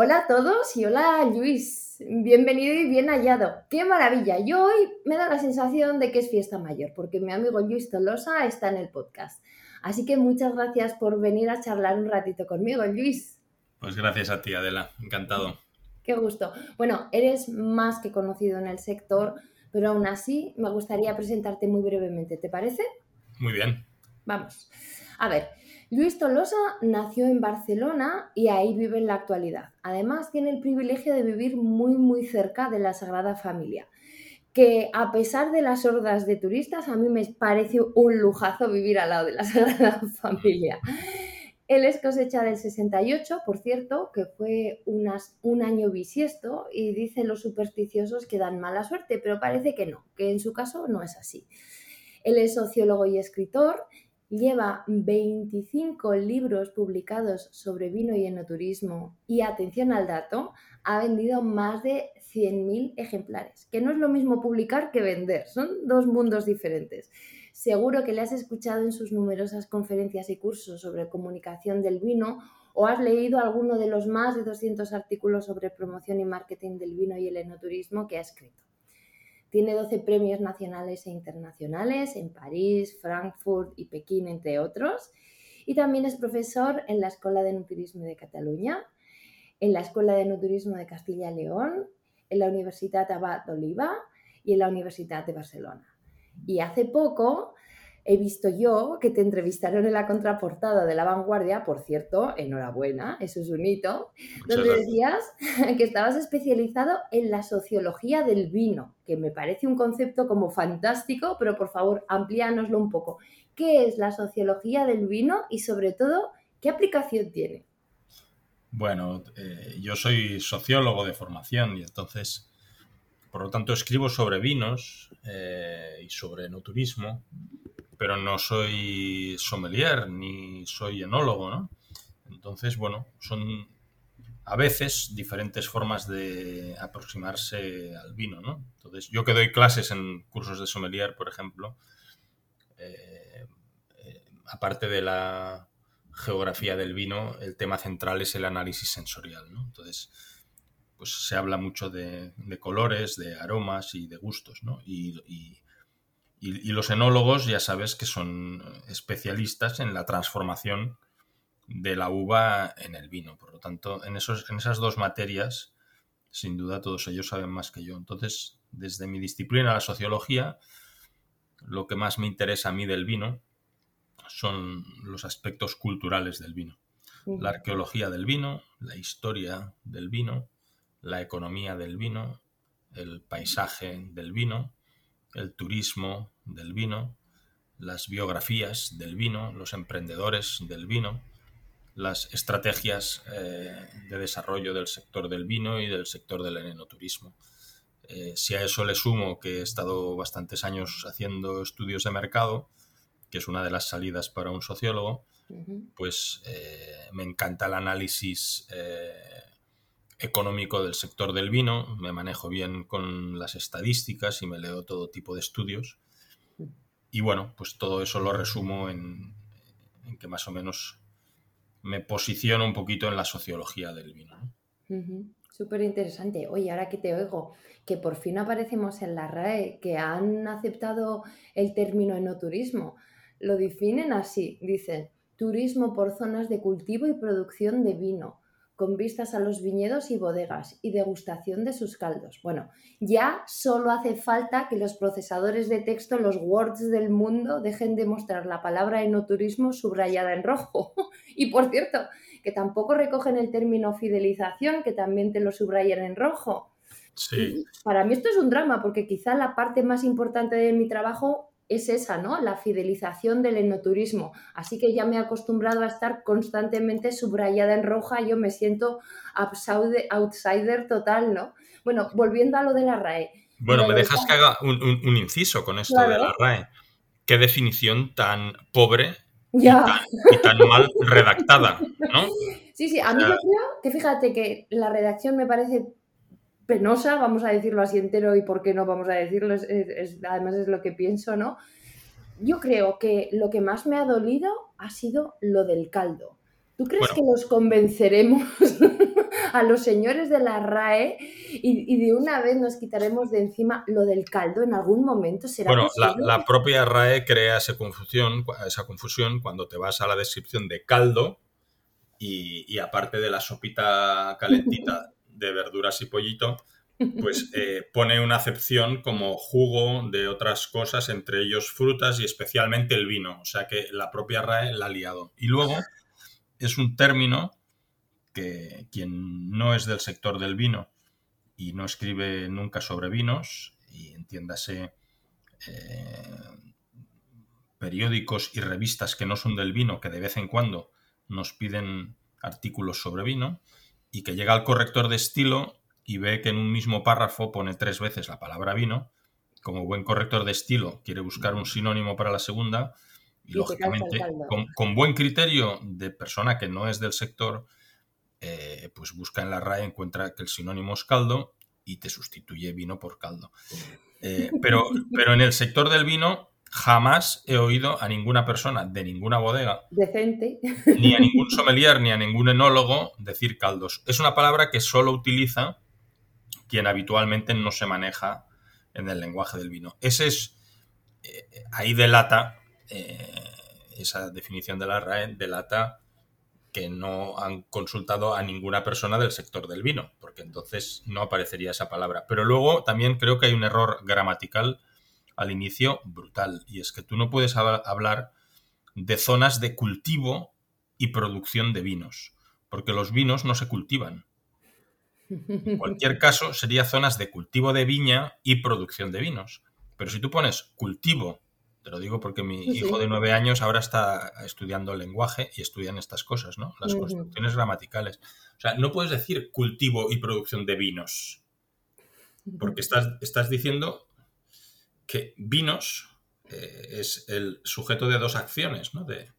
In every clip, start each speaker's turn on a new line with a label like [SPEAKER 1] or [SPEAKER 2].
[SPEAKER 1] Hola a todos y hola Luis, bienvenido y bien hallado. ¡Qué maravilla! Yo hoy me da la sensación de que es fiesta mayor porque mi amigo Luis Tolosa está en el podcast. Así que muchas gracias por venir a charlar un ratito conmigo, Luis.
[SPEAKER 2] Pues gracias a ti, Adela, encantado.
[SPEAKER 1] Qué gusto. Bueno, eres más que conocido en el sector, pero aún así me gustaría presentarte muy brevemente, ¿te parece?
[SPEAKER 2] Muy bien.
[SPEAKER 1] Vamos. A ver, Luis Tolosa nació en Barcelona y ahí vive en la actualidad. Además, tiene el privilegio de vivir muy, muy cerca de la Sagrada Familia, que a pesar de las hordas de turistas, a mí me parece un lujazo vivir al lado de la Sagrada Familia. Él es cosecha del 68, por cierto, que fue unas, un año bisiesto y dicen los supersticiosos que dan mala suerte, pero parece que no, que en su caso no es así. Él es sociólogo y escritor Lleva 25 libros publicados sobre vino y enoturismo y, atención al dato, ha vendido más de 100.000 ejemplares, que no es lo mismo publicar que vender, son dos mundos diferentes. Seguro que le has escuchado en sus numerosas conferencias y cursos sobre comunicación del vino o has leído alguno de los más de 200 artículos sobre promoción y marketing del vino y el enoturismo que ha escrito. Tiene 12 premios nacionales e internacionales en París, Frankfurt y Pekín, entre otros. Y también es profesor en la Escuela de Nuturismo de Cataluña, en la Escuela de Nuturismo de Castilla y León, en la Universidad Abad de Oliva y en la Universidad de Barcelona. Y hace poco he visto yo que te entrevistaron en la contraportada de La Vanguardia, por cierto, enhorabuena, eso es un hito, donde decías que estabas especializado en la sociología del vino, que me parece un concepto como fantástico, pero por favor, amplíanoslo un poco. ¿Qué es la sociología del vino y sobre todo, qué aplicación tiene?
[SPEAKER 2] Bueno, eh, yo soy sociólogo de formación y entonces, por lo tanto, escribo sobre vinos eh, y sobre no turismo pero no soy sommelier ni soy enólogo, ¿no? Entonces, bueno, son a veces diferentes formas de aproximarse al vino, ¿no? Entonces, yo que doy clases en cursos de sommelier, por ejemplo, eh, eh, aparte de la geografía del vino, el tema central es el análisis sensorial, ¿no? Entonces, pues se habla mucho de, colores, de aromas y de gustos, ¿no? y y, los enólogos ya sabes que son especialistas en la transformación de la uva en el vino. Por lo tanto, en, esos, en esas dos materias, sin duda todos ellos saben más que yo. Entonces, desde mi disciplina, la sociología, lo que más me interesa a mí del vino son los aspectos culturales del vino. La arqueología del vino, la historia del vino, la economía del vino, el paisaje del vino, el turismo del vino, las biografías del vino, los emprendedores del vino, las estrategias eh, de desarrollo del sector del vino y del sector del enoturismo. Eh, si a eso le sumo que he estado bastantes años haciendo estudios de mercado, que es una de las salidas para un sociólogo, pues eh, me encanta el análisis económico del sector del vino, me manejo bien con las estadísticas y me leo todo tipo de estudios. Y bueno, pues todo eso lo resumo en, que más o menos me posiciono un poquito en la sociología del vino.
[SPEAKER 1] Súper interesante. Oye, ahora que te oigo, que por fin aparecemos en la RAE, que han aceptado el término enoturismo. Lo definen así, dicen, turismo por zonas de cultivo y producción de vino con vistas a los viñedos y bodegas y degustación de sus caldos. Bueno, ya solo hace falta que los procesadores de texto, los Words del mundo, dejen de mostrar la palabra enoturismo subrayada en rojo. y por cierto, que tampoco recogen el término fidelización, que también te lo subrayan en rojo.
[SPEAKER 2] Sí.
[SPEAKER 1] para mí esto es un drama, porque quizá la parte más importante de mi trabajo es esa, ¿no? La fidelización del enoturismo. Así que ya me he acostumbrado a estar constantemente subrayada en roja, yo me siento outsider total, ¿no? Bueno, volviendo a lo de la RAE.
[SPEAKER 2] Bueno, me dejas que haga un, inciso con esto de la RAE. Qué definición tan pobre Y, tan, mal redactada, ¿no?
[SPEAKER 1] Sí, sí, a mí yo creo que fíjate que la redacción me parece penosa, vamos a decirlo así entero y por qué no vamos a decirlo, además es lo que pienso, ¿no? Yo creo que lo que más me ha dolido ha sido lo del caldo. ¿Tú crees que los convenceremos a los señores de la RAE y, de una vez nos quitaremos de encima lo del caldo en algún momento? ¿Será
[SPEAKER 2] bueno, la, propia RAE crea esa confusión, esa confusión cuando te vas a la descripción de caldo y aparte de la sopita calentita de verduras y pollito, pues eh, pone una acepción como jugo de otras cosas, entre ellos frutas y especialmente el vino. O sea que la propia RAE la ha liado. Y luego es un término que quien no es del sector del vino y no escribe nunca sobre vinos, y entiéndase eh, periódicos y revistas que no son del vino, que de vez en cuando nos piden artículos sobre vino, y que llega al corrector de estilo y ve que en un mismo párrafo pone tres veces la palabra vino, como buen corrector de estilo quiere buscar un sinónimo para la segunda, y, lógicamente con, buen criterio de persona que no es del sector, eh, pues busca en la RAE, encuentra que el sinónimo es caldo y te sustituye vino por caldo. Eh, pero, pero en el sector del vino jamás he oído a ninguna persona de ninguna bodega,
[SPEAKER 1] decente,
[SPEAKER 2] ni a ningún sommelier ni a ningún enólogo decir caldos. Es una palabra que solo utiliza quien habitualmente no se maneja en el lenguaje del vino. Ese es, eh, ahí delata, eh, esa definición de la RAE delata que no han consultado a ninguna persona del sector del vino, porque entonces no aparecería esa palabra. Pero luego también creo que hay un error gramatical al inicio brutal. Y es que tú no puedes hablar de zonas de cultivo y producción de vinos, porque los vinos no se cultivan. En cualquier caso, sería zonas de cultivo de viña y producción de vinos. Pero si tú pones cultivo, te lo digo porque mi hijo de nueve años ahora está estudiando el lenguaje y estudian estas cosas, ¿no? Las construcciones gramaticales. O sea, no puedes decir cultivo y producción de vinos, porque estás, estás diciendo que vinos eh, es el sujeto de dos acciones, ¿no? De,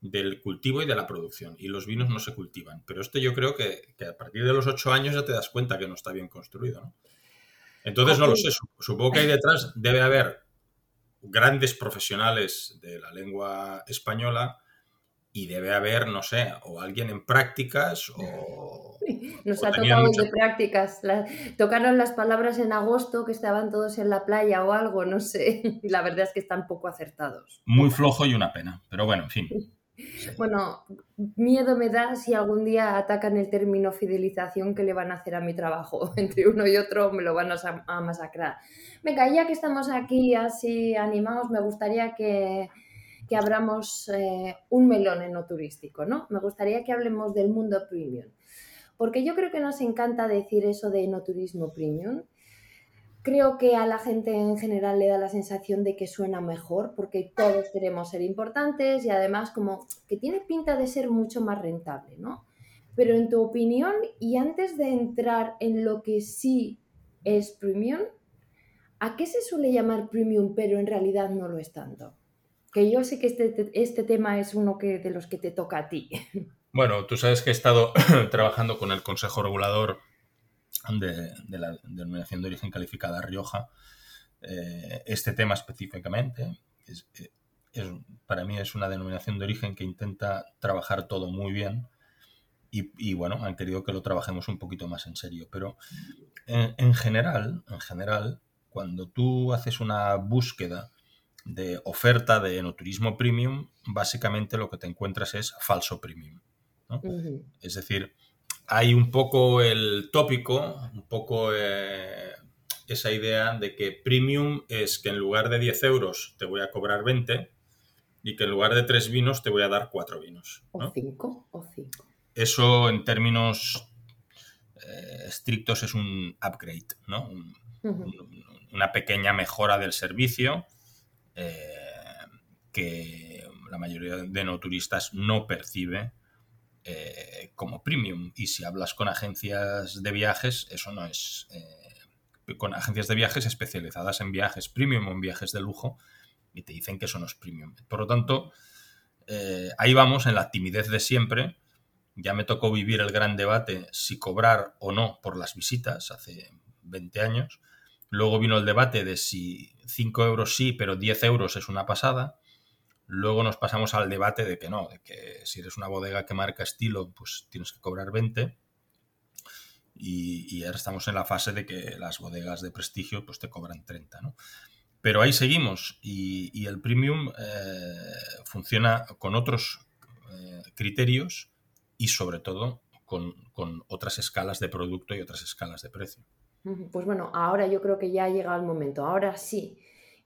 [SPEAKER 2] del cultivo y de la producción. Y los vinos no se cultivan. Pero esto yo creo que, a partir de los ocho años ya te das cuenta que no está bien construido, ¿no? Entonces no lo sé. Supongo que ahí detrás debe haber grandes profesionales de la lengua española y debe haber, no sé, o alguien en prácticas o...
[SPEAKER 1] Nos ha tocado de prácticas. tocaron las palabras en agosto que estaban todos en la playa o algo, no sé. La verdad es que están poco acertados.
[SPEAKER 2] Muy flojo y una pena, pero bueno, en fin.
[SPEAKER 1] Bueno, miedo me da si algún día atacan el término fidelización que le van a hacer a mi trabajo. Entre uno y otro me lo van a masacrar. Venga, ya que estamos aquí así animados, me gustaría que que abramos eh, un melón en lo turístico, ¿no? Me gustaría que hablemos del mundo premium, porque yo creo que nos encanta decir eso de no turismo premium. Creo que a la gente en general le da la sensación de que suena mejor, porque todos queremos ser importantes y además como que tiene pinta de ser mucho más rentable, ¿no? Pero en tu opinión, y antes de entrar en lo que sí es premium, ¿a qué se suele llamar premium pero en realidad no lo es tanto? Que yo sé que este, este tema es uno que, de los que te toca a ti.
[SPEAKER 2] Bueno, tú sabes que he estado trabajando con el Consejo Regulador de, la Denominación de Origen Calificada Rioja. Eh, este tema específicamente es, para mí es una denominación de origen que intenta trabajar todo muy bien y, bueno, han querido que lo trabajemos un poquito más en serio. Pero en general, en general, cuando tú haces una búsqueda de oferta de enoturismo premium, básicamente lo que te encuentras es falso premium. Es decir, hay un poco el tópico, un poco eh, esa idea de que premium es que en lugar de 10 euros te voy a cobrar 20 y que en lugar de 3 vinos te voy a dar 4 vinos.
[SPEAKER 1] O 5, o 5.
[SPEAKER 2] Eso en términos eh, estrictos es un upgrade, ¿no? una pequeña mejora del servicio que la mayoría de no turistas no percibe como premium. Y si hablas con agencias de viajes, eso no es con agencias de viajes especializadas en viajes premium o en viajes de lujo y te dicen que eso no es premium. Por lo tanto, eh, ahí vamos en la timidez de siempre. Ya me tocó vivir el gran debate si cobrar o no por las visitas hace 20 años. Luego vino el debate de si 5 euros sí, pero 10 euros es una pasada. Luego nos pasamos al debate de que no, de que si eres una bodega que marca estilo, pues tienes que cobrar 20 y, ahora estamos en la fase de que las bodegas de prestigio pues te cobran 30, ¿no? Pero ahí seguimos y, el premium eh, funciona con otros eh, criterios y sobre todo con, otras escalas de producto y otras escalas de precio.
[SPEAKER 1] Pues bueno, ahora yo creo que ya ha llegado el momento. Ahora sí,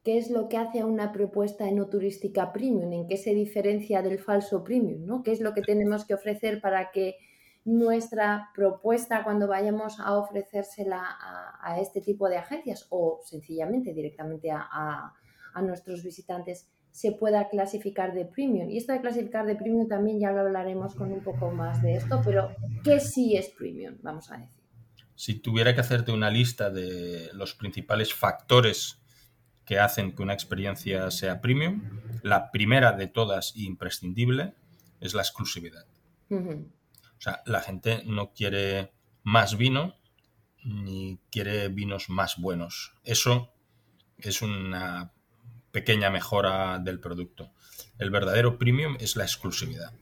[SPEAKER 1] ¿qué es lo que hace a una propuesta enoturística premium? ¿En qué se diferencia del falso premium? ¿no? ¿Qué es lo que tenemos que ofrecer para que nuestra propuesta cuando vayamos a ofrecérsela a, este tipo de agencias o sencillamente directamente a, nuestros visitantes se pueda clasificar de premium. Y esto de clasificar de premium también ya lo hablaremos con un poco más de esto, pero ¿qué sí es premium? Vamos a decir.
[SPEAKER 2] Si tuviera que hacerte una lista de los principales factores que hacen que una experiencia sea premium, la primera de todas imprescindible es la exclusividad. O sea, la gente no quiere más vino ni quiere vinos más buenos. Eso es una pequeña mejora del producto. El verdadero premium es la exclusividad.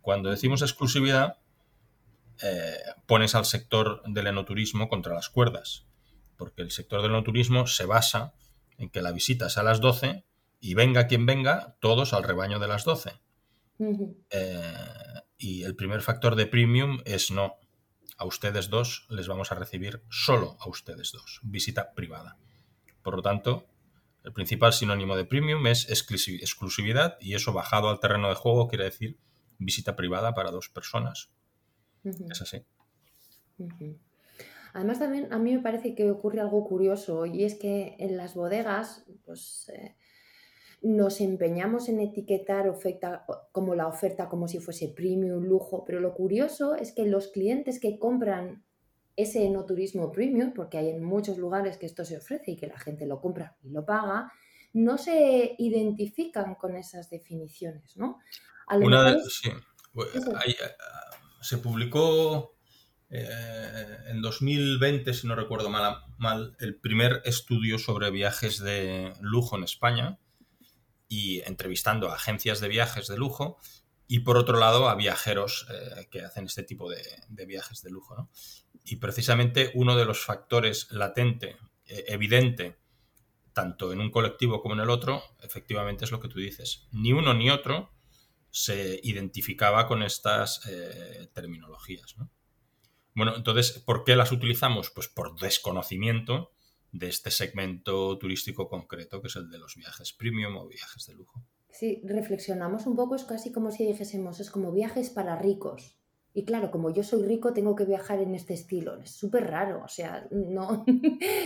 [SPEAKER 2] Cuando decimos exclusividad, eh, pones al sector del enoturismo contra las cuerdas, porque el sector del enoturismo se basa en que la visita es a las 12 y venga quien venga, todos al rebaño de las 12. Y el primer factor de premium es no. A ustedes dos les vamos a recibir solo a ustedes dos. Visita privada. Por lo tanto, el principal sinónimo de premium es exclusividad y eso bajado al terreno de juego quiere decir visita privada para dos personas. Es así.
[SPEAKER 1] Además también a mí me parece que ocurre algo curioso y es que en las bodegas, pues eh, nos empeñamos en etiquetar oferta, como la oferta como si fuese premium, lujo, pero lo curioso es que los clientes que compran ese enoturismo premium, porque hay en muchos lugares que esto se ofrece y que la gente lo compra y lo paga, no se identifican con esas definiciones, ¿no?
[SPEAKER 2] Una sí. Eh, se publicó eh, en 2020, si no recuerdo mal, el primer estudio sobre viajes de lujo en España, y entrevistando a agencias de viajes de lujo y por otro lado a viajeros eh, que hacen este tipo de, viajes de lujo. Y precisamente uno de los factores latente, eh, evidente, tanto en un colectivo como en el otro, efectivamente es lo que tú dices. Ni uno ni otro se identificaba con estas eh, terminologías. Bueno, entonces, ¿por qué las utilizamos? Pues por desconocimiento de este segmento turístico concreto, que es el de los viajes premium o viajes de lujo.
[SPEAKER 1] Sí, reflexionamos un poco, es casi como si dijésemos, es como viajes para ricos. Y claro, como yo soy rico, tengo que viajar en este estilo. Es súper raro, o sea, no...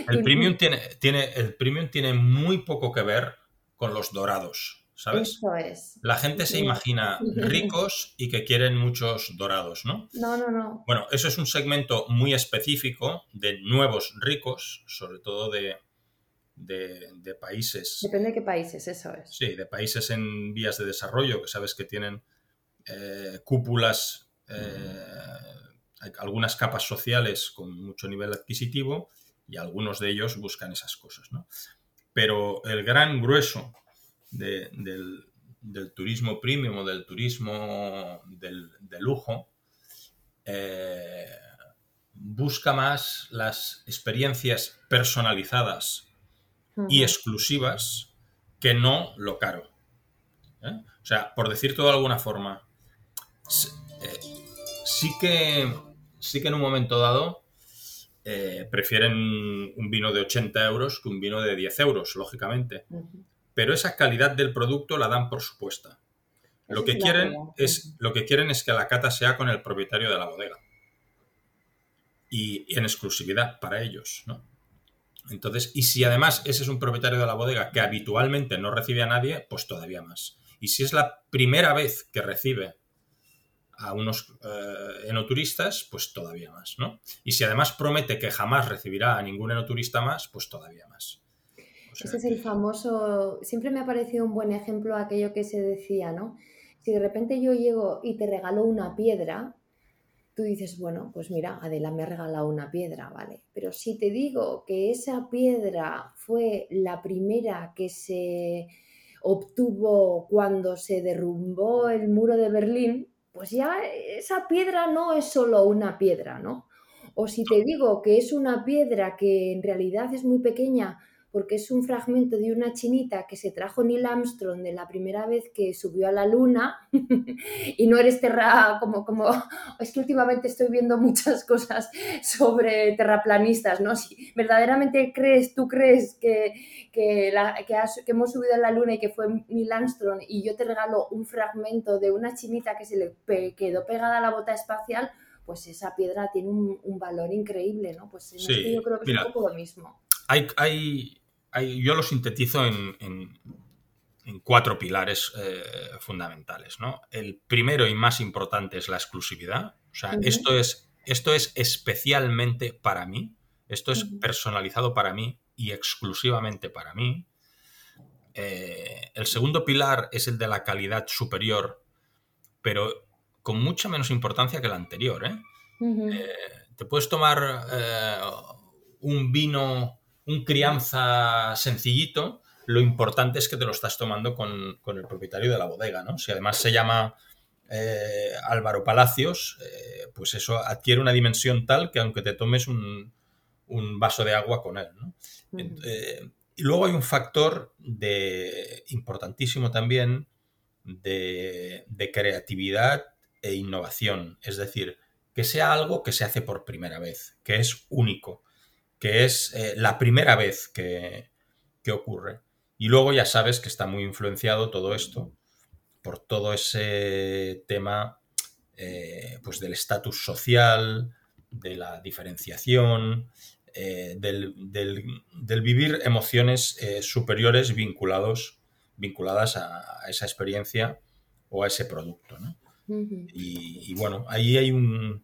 [SPEAKER 2] El premium tiene, tiene, el premium tiene muy poco que ver con los dorados. ¿Sabes?
[SPEAKER 1] Eso es.
[SPEAKER 2] La gente se imagina ricos y que quieren muchos dorados, ¿no?
[SPEAKER 1] No, no, no.
[SPEAKER 2] Bueno, eso es un segmento muy específico de nuevos ricos, sobre todo de, de, países.
[SPEAKER 1] Depende de qué países, eso es.
[SPEAKER 2] Sí, de países en vías de desarrollo, que sabes que tienen eh, cúpulas, eh, algunas capas sociales con mucho nivel adquisitivo y algunos de ellos buscan esas cosas, ¿no? Pero el gran grueso del, turismo premium o del turismo del, de lujo, eh, busca más las experiencias personalizadas y exclusivas que no lo caro. ¿eh? O sea, por decir todo de alguna forma, eh, sí, que, sí que en un momento dado prefieren un vino de 80 euros que un vino de 10 euros, lógicamente pero esa calidad del producto la dan por supuesta. Lo que, quieren es, lo que quieren es que la cata sea con el propietario de la bodega. Y, en exclusividad para ellos, ¿no? Entonces, y si además ese es un propietario de la bodega que habitualmente no recibe a nadie, pues todavía más. Y si es la primera vez que recibe a unos eh, enoturistas, pues todavía más, ¿no? Y si además promete que jamás recibirá a ningún enoturista más, pues todavía más.
[SPEAKER 1] Ese es el famoso, siempre me ha parecido un buen ejemplo aquello que se decía, ¿no? Si de repente yo llego y te regalo una piedra, tú dices, bueno, pues mira, Adela me ha regalado una piedra, ¿vale? Pero si te digo que esa piedra fue la primera que se obtuvo cuando se derrumbó el muro de Berlín, pues ya esa piedra no es solo una piedra, ¿no? O si te digo que es una piedra que en realidad es muy pequeña porque es un fragmento de una chinita que se trajo Neil Armstrong de la primera vez que subió a la luna y no eres terra como como es que últimamente estoy viendo muchas cosas sobre terraplanistas, ¿no? Si verdaderamente crees, tú crees que, que, que, hemos subido a la luna y que fue Neil Armstrong y yo te regalo un fragmento de una chinita que se le quedó pegada a la bota espacial, pues esa piedra tiene un, valor increíble, ¿no? Pues yo creo que es un poco lo mismo.
[SPEAKER 2] Hay, hay, yo lo sintetizo en, cuatro pilares eh, fundamentales. ¿no? El primero y más importante es la exclusividad. O sea, esto, es, esto es especialmente para mí, esto es personalizado para mí y exclusivamente para mí. Eh, el segundo pilar es el de la calidad superior, pero con mucha menos importancia que el anterior. ¿eh? te puedes tomar un vino un crianza sencillito, lo importante es que te lo estás tomando con, el propietario de la bodega, ¿no? Si además se llama eh, Álvaro Palacios, eh, pues eso adquiere una dimensión tal que aunque te tomes un, vaso de agua con él, ¿no? Eh, y luego hay un factor de, importantísimo también de, de creatividad e innovación, es decir, que sea algo que se hace por primera vez, que es único que es eh, la primera vez que, ocurre. Y luego ya sabes que está muy influenciado todo esto por todo ese tema eh, pues del estatus social, de la diferenciación, eh, del, vivir emociones superiores vinculados, vinculadas a, esa experiencia o a ese producto. y, bueno, ahí hay un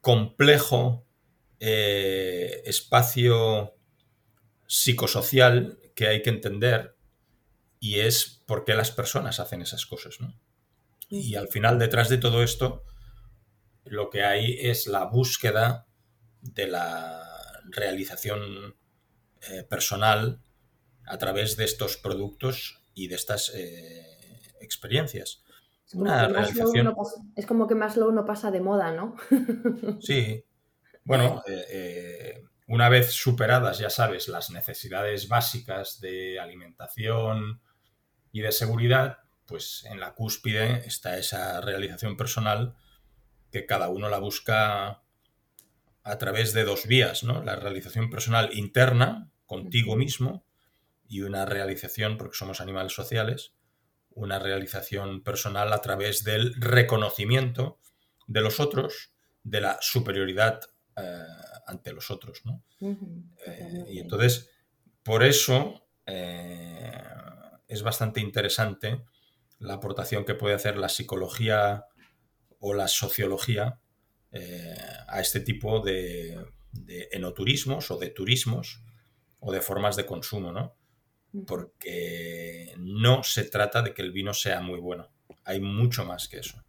[SPEAKER 2] complejo eh, espacio psicosocial que hay que entender y es por qué las personas hacen esas cosas. Y al final, detrás de todo esto, lo que hay es la búsqueda de la realización eh, personal a través de estos productos y de estas eh, experiencias.
[SPEAKER 1] Una es como que más lo uno pasa de moda, ¿no?
[SPEAKER 2] sí, bueno, eh, eh, una vez superadas, ya sabes, las necesidades básicas de alimentación y de seguridad, pues en la cúspide está esa realización personal que cada uno la busca a través de dos vías, ¿no? La realización personal interna, contigo mismo, y una realización, porque somos animales sociales, una realización personal a través del reconocimiento de los otros, de la superioridad eh, ante los otros. ¿no? Eh, y entonces, por eso eh, es bastante interesante la aportación que puede hacer la psicología o la sociología a este tipo de, enoturismos o de turismos o de formas de consumo, ¿no? Porque no se trata de que el vino sea muy bueno, hay mucho más que eso.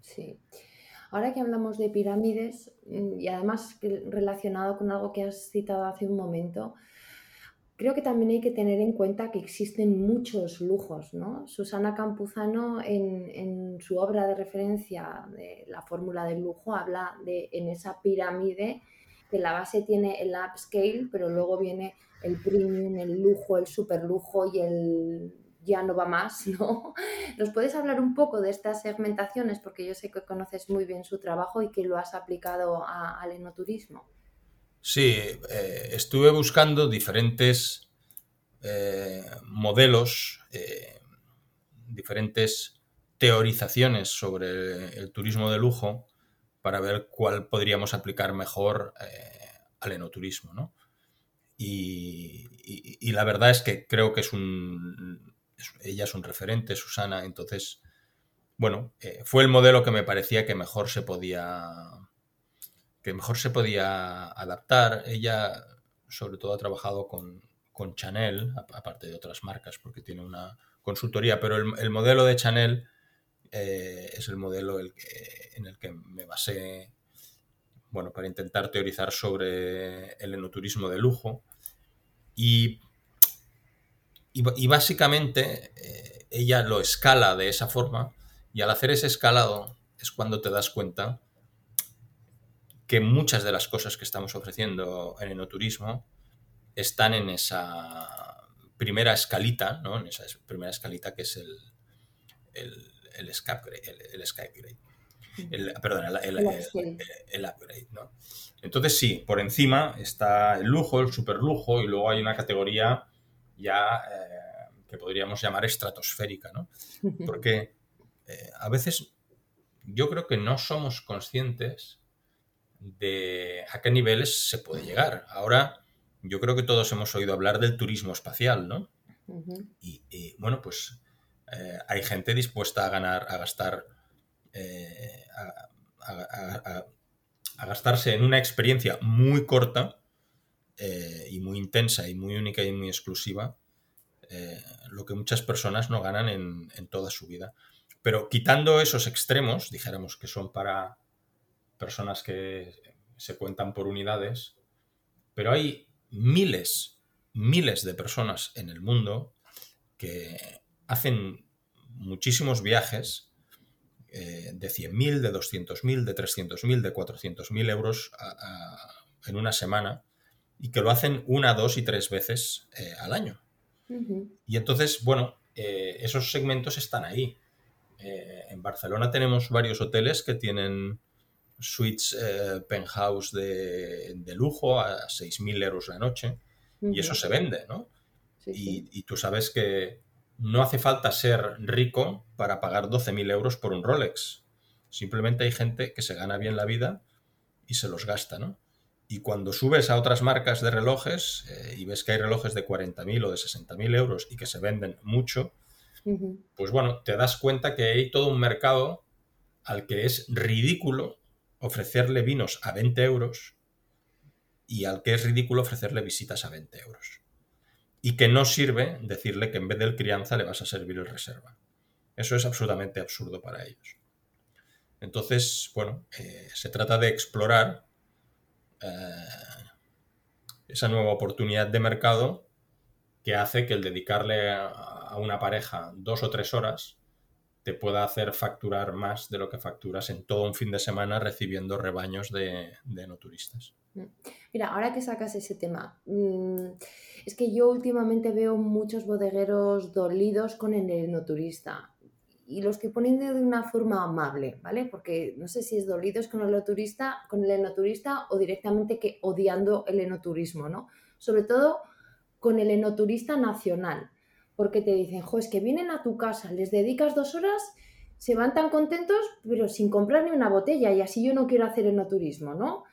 [SPEAKER 1] Sí. Ahora que hablamos de pirámides, mm, y además relacionado con algo que has citado hace un momento, creo que también hay que tener en cuenta que existen muchos lujos. ¿no? Susana Campuzano, en, su obra de referencia de la fórmula del lujo, habla de en esa pirámide que la base tiene el upscale, pero luego viene el premium, el lujo, el superlujo y el ya no va más, ¿no? ¿Nos puedes hablar un poco de estas segmentaciones? Porque yo sé que conoces muy bien su trabajo y que lo has aplicado al enoturismo.
[SPEAKER 2] Sí, eh, estuve buscando diferentes eh, modelos, eh, diferentes teorizaciones sobre el turismo de lujo para ver cuál podríamos aplicar mejor al enoturismo, ¿no? y, la verdad es que creo que es un... ella es un referente, Susana, entonces, bueno, eh, fue el modelo que me parecía que mejor se podía que mejor se podía adaptar. Ella, sobre todo, ha trabajado con, con Chanel, aparte de otras marcas, porque tiene una consultoría, pero el, modelo de Chanel eh, es el modelo el en el que me basé bueno, para intentar teorizar sobre el enoturismo de lujo. Y, y, básicamente eh, ella lo escala de esa forma y al hacer ese escalado es cuando te das cuenta que muchas de las cosas que estamos ofreciendo en enoturismo están en esa primera escalita, ¿no? En esa primera escalita que es el, el, el, grade, el, perdón, el, upgrade, ¿no? Entonces sí, por encima está el lujo, el super lujo, y luego hay una categoría ya eh, que podríamos llamar estratosférica, ¿no? Porque eh, a veces yo creo que no somos conscientes de a qué niveles se puede llegar. Ahora yo creo que todos hemos oído hablar del turismo espacial, ¿no? y, bueno, pues eh, hay gente dispuesta a ganar, a gastar, eh, a, gastarse en una experiencia muy corta eh, y muy intensa y muy única y muy exclusiva, lo que muchas personas no ganan en, en toda su vida. Pero quitando esos extremos, dijéramos que son para personas que se cuentan por unidades, pero hay miles, miles de personas en el mundo que hacen muchísimos viajes eh, de 100.000, de 200.000, de 300.000, de 400.000 euros en una semana y que lo hacen una, dos y tres veces eh, al año. Y entonces, bueno, eh, esos segmentos están ahí. en Barcelona tenemos varios hoteles que tienen suites eh, penthouse de, lujo a 6.000 euros la noche y eso se vende, ¿no? y, tú sabes que no hace falta ser rico para pagar 12.000 euros por un Rolex. Simplemente hay gente que se gana bien la vida y se los gasta, ¿no? Y cuando subes a otras marcas de relojes eh, y ves que hay relojes de 40.000 o de 60.000 euros y que se venden mucho, pues bueno, te das cuenta que hay todo un mercado al que es ridículo ofrecerle vinos a 20 euros y al que es ridículo ofrecerle visitas a 20 euros. Y que no sirve decirle que en vez del crianza le vas a servir el reserva. Eso es absolutamente absurdo para ellos. Entonces, bueno, eh, se trata de explorar eh, esa nueva oportunidad de mercado que hace que el dedicarle a una pareja dos o tres horas te pueda hacer facturar más de lo que facturas en todo un fin de semana recibiendo rebaños de, no turistas. Mm.
[SPEAKER 1] Mira, ahora que sacas ese tema, mm, es que yo últimamente veo muchos bodegueros dolidos con el enoturista y los que ponen de una forma amable, ¿vale? Porque no sé si es dolidos con el enoturista, con el enoturista o directamente que odiando el enoturismo, ¿no? Sobre todo con el enoturista nacional, porque te dicen, jo, es que vienen a tu casa, les dedicas dos horas, se van tan contentos, pero sin comprar ni una botella, y así yo no quiero hacer enoturismo, ¿no?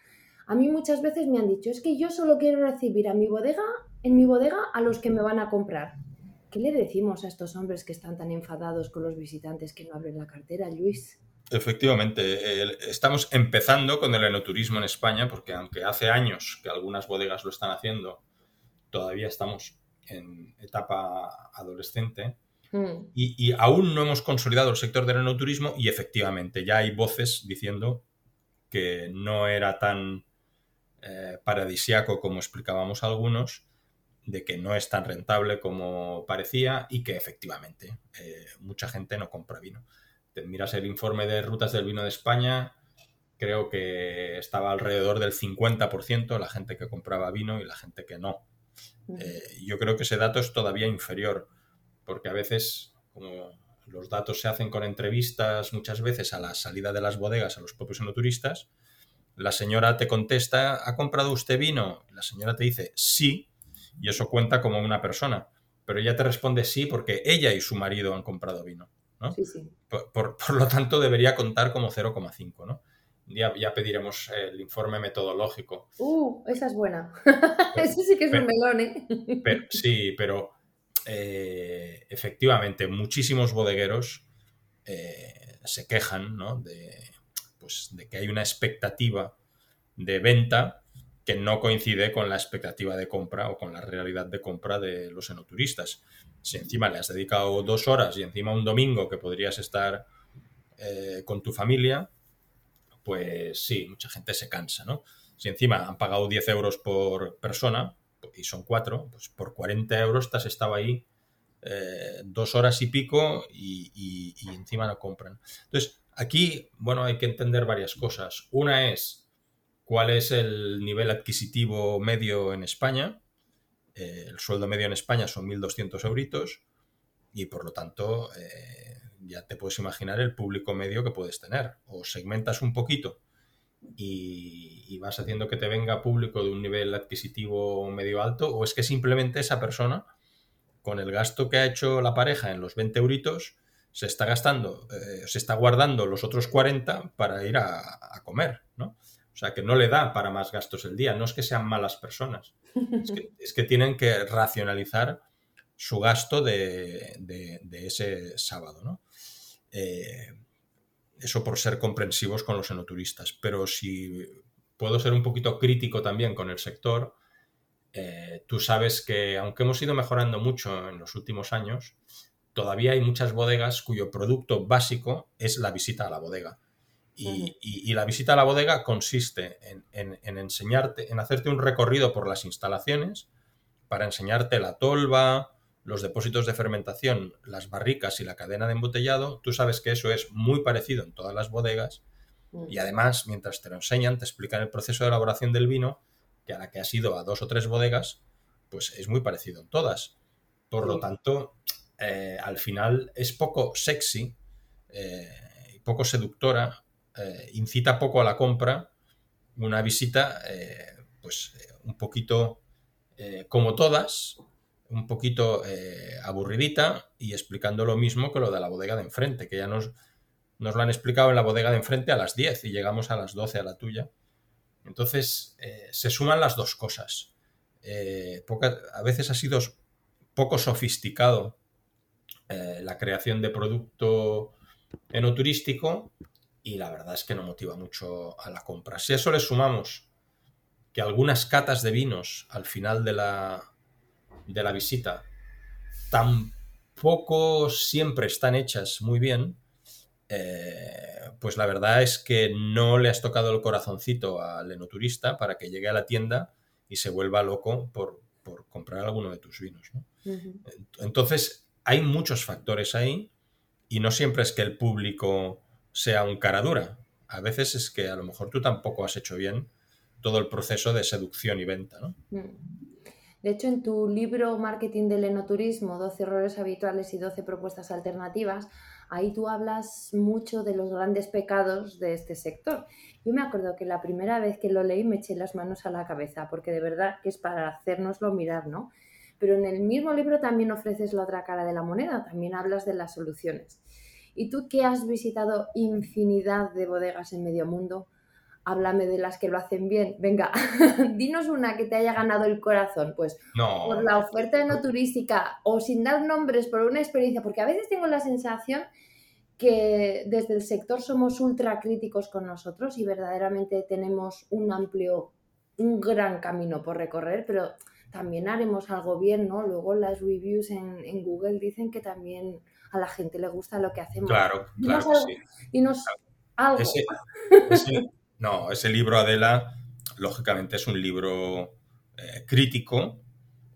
[SPEAKER 1] A mí muchas veces me han dicho, es que yo solo quiero recibir a mi bodega, en mi bodega, a los que me van a comprar. ¿Qué le decimos a estos hombres que están tan enfadados con los visitantes que no abren la cartera, Luis?
[SPEAKER 2] Efectivamente, estamos empezando con el enoturismo en España, porque aunque hace años que algunas bodegas lo están haciendo, todavía estamos en etapa adolescente. Hmm. Y, aún no hemos consolidado el sector del enoturismo y efectivamente ya hay voces diciendo que no era tan eh, paradisiaco como explicábamos algunos, de que no es tan rentable como parecía y que efectivamente eh, mucha gente no compra vino. Te miras el informe de rutas del vino de España, creo que estaba alrededor del 50% la gente que compraba vino y la gente que no. Eh, yo creo que ese dato es todavía inferior, porque a veces, como los datos se hacen con entrevistas muchas veces a la salida de las bodegas a los propios enoturistas, la señora te contesta, ¿ha comprado usted vino? La señora te dice sí, y eso cuenta como una persona, pero ella te responde sí porque ella y su marido han comprado vino. Por, lo tanto, debería contar como 0,5. ¿no? ya, ya pediremos el informe metodológico.
[SPEAKER 1] Uh, esa es buena. Eso sí que es un melón, ¿eh?
[SPEAKER 2] sí, pero eh, efectivamente muchísimos bodegueros eh, se quejan de, pues, de que hay una expectativa de venta no coincide con la expectativa de compra o con la realidad de compra de los enoturistas. Si encima le has dedicado dos horas y encima un domingo que podrías estar eh, con tu familia, pues sí, mucha gente se cansa, ¿no? Si encima han pagado 10 euros por persona y son cuatro, pues por 40 euros has estado ahí eh, dos horas y pico y, encima no compran. Entonces, aquí, bueno, hay que entender varias cosas. Una es cuál es el nivel adquisitivo medio en España. Eh, el sueldo medio en España son 1.200 euritos y por lo tanto eh, ya te puedes imaginar el público medio que puedes tener. O segmentas un poquito y, vas haciendo que te venga público de un nivel adquisitivo medio alto, o es que simplemente esa persona con el gasto que ha hecho la pareja en los 20 euritos, se está gastando, eh, se está guardando los otros 40 para ir a, comer, ¿no? O sea, que no le da para más gastos el día. No es que sean malas personas, es que, tienen que racionalizar su gasto de, ese sábado, ¿no? Eh, eso por ser comprensivos con los enoturistas. Pero si puedo ser un poquito crítico también con el sector, eh, tú sabes que aunque hemos ido mejorando mucho en los últimos años, todavía hay muchas bodegas cuyo producto básico es la visita a la bodega. Y, la visita a la bodega consiste en, enseñarte, en hacerte un recorrido por las instalaciones para enseñarte la tolva, los depósitos de fermentación, las barricas y la cadena de embotellado. Tú sabes que eso es muy parecido en todas las bodegas y además, mientras te lo enseñan, te explican el proceso de elaboración del vino que a la que has ido a dos o tres bodegas, pues es muy parecido en todas. Por lo tanto, eh, al final es poco sexy, eh, poco seductora, eh, incita poco a la compra, una visita, pues un poquito como todas, un poquito aburridita y explicando lo mismo que lo de la bodega de enfrente, que ya nos, nos lo han explicado en la bodega de enfrente a las 10 y llegamos a las 12 a la tuya. Entonces, eh, se suman las dos cosas. Eh, a veces ha sido poco sofisticado eh, la creación de producto enoturístico y la verdad es que no motiva mucho a la compra. Si a eso le sumamos que algunas catas de vinos al final de la, de la visita tampoco siempre están hechas muy bien, eh, pues la verdad es que no le has tocado el corazoncito al enoturista para que llegue a la tienda y se vuelva loco por, comprar alguno de tus vinos. Entonces, hay muchos factores ahí y no siempre es que el público sea un cara dura. A veces es que a lo mejor tú tampoco has hecho bien todo el proceso de seducción y venta. Mm.
[SPEAKER 1] De hecho, en tu libro Marketing del Enoturismo, 12 errores habituales y 12 propuestas alternativas, ahí tú hablas mucho de los grandes pecados de este sector. Yo me acuerdo que la primera vez que lo leí me eché las manos a la cabeza, porque de verdad que es para hacernoslo mirar, ¿no? Pero en el mismo libro también ofreces la otra cara de la moneda, también hablas de las soluciones. Y tú que has visitado infinidad de bodegas en medio mundo, háblame de las que lo hacen bien. Venga, dinos una que te haya ganado el corazón, pues por la oferta no turística o sin dar nombres, por una experiencia, porque a veces tengo la sensación que desde el sector somos ultra críticos con nosotros y verdaderamente tenemos un amplio, un gran camino por recorrer, pero también haremos algo bien, ¿no? Luego las reviews en, Google dicen que también a la gente le gusta lo que hacemos.
[SPEAKER 2] Claro, claro.
[SPEAKER 1] Dinos algo.
[SPEAKER 2] No, ese libro, Adela, lógicamente es un libro eh, crítico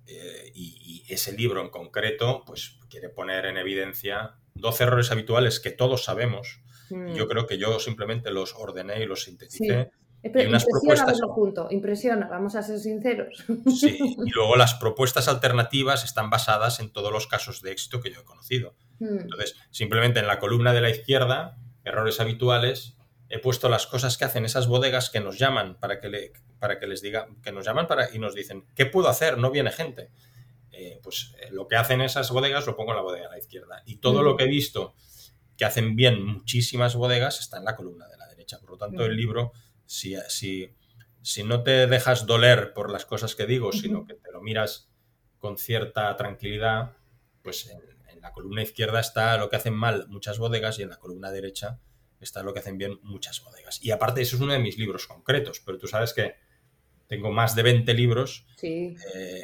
[SPEAKER 2] eh, y, ese libro en concreto pues quiere poner en evidencia 12 errores habituales que todos sabemos. Yo mm. creo que yo simplemente los ordené y los sinteticé.
[SPEAKER 1] Y unas propuestas... junto, impresiona, vamos a ser sinceros.
[SPEAKER 2] Sí, y luego las propuestas alternativas están basadas en todos los casos de éxito que yo he conocido. Mm. Entonces, simplemente en la columna de la izquierda, errores habituales, he puesto las cosas que hacen esas bodegas que nos llaman para que, le, para que les diga, que nos llaman para, y nos dicen, ¿qué puedo hacer? No viene gente. Eh, pues eh, lo que hacen esas bodegas lo pongo en la bodega a la izquierda. Y todo lo que he visto que hacen bien muchísimas bodegas está en la columna de la derecha. Por lo tanto, el libro, si, si, si no te dejas doler por las cosas que digo, sino que te lo miras con cierta tranquilidad, pues en, la columna izquierda está lo que hacen mal muchas bodegas y en la columna derecha está lo que hacen bien muchas bodegas. Y aparte, eso es uno de mis libros concretos, pero tú sabes que tengo más de 20 libros eh,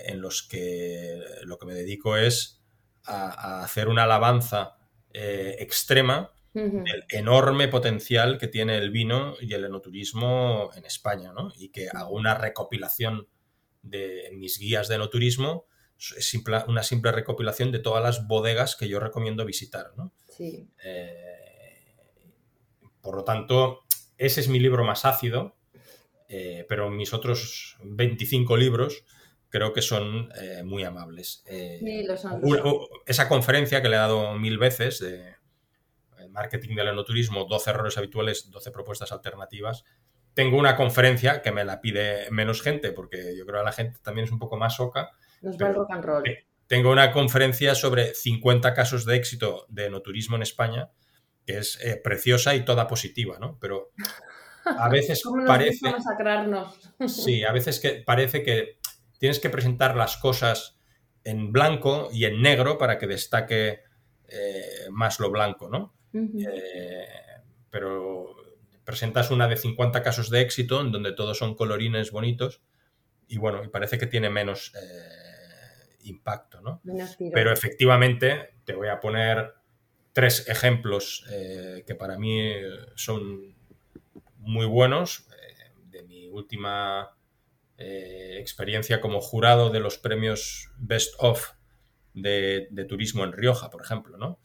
[SPEAKER 2] en los que lo que me dedico es a hacer una alabanza eh, extrema del enorme potencial que tiene el vino y el enoturismo en España, ¿no? Y que hago una recopilación de mis guías de enoturismo, es una simple recopilación de todas las bodegas que yo recomiendo visitar, ¿no? Eh, por lo tanto, ese es mi libro más ácido, eh, pero mis otros 25 libros creo que son eh, muy amables.
[SPEAKER 1] Eh,
[SPEAKER 2] esa conferencia que le he dado mil veces de marketing del enoturismo, 12 errores habituales, 12 propuestas alternativas. Tengo una conferencia que me la pide menos gente, porque yo creo que la gente también es un poco más soca.
[SPEAKER 1] Nos va el rock and roll.
[SPEAKER 2] Tengo una conferencia sobre 50 casos de éxito de enoturismo en España, que es eh, preciosa y toda positiva, ¿no? Pero a veces parece... Sí, a veces que parece que tienes que presentar las cosas en blanco y en negro para que destaque eh, más lo blanco, ¿no? Eh, pero presentas una de 50 casos de éxito en donde todos son colorines bonitos y bueno, y parece que tiene menos eh, impacto, ¿no? Pero efectivamente te voy a poner tres ejemplos que para mí son muy buenos de mi última eh, experiencia como jurado de los premios Best of de, turismo en Rioja, por ejemplo, ¿no?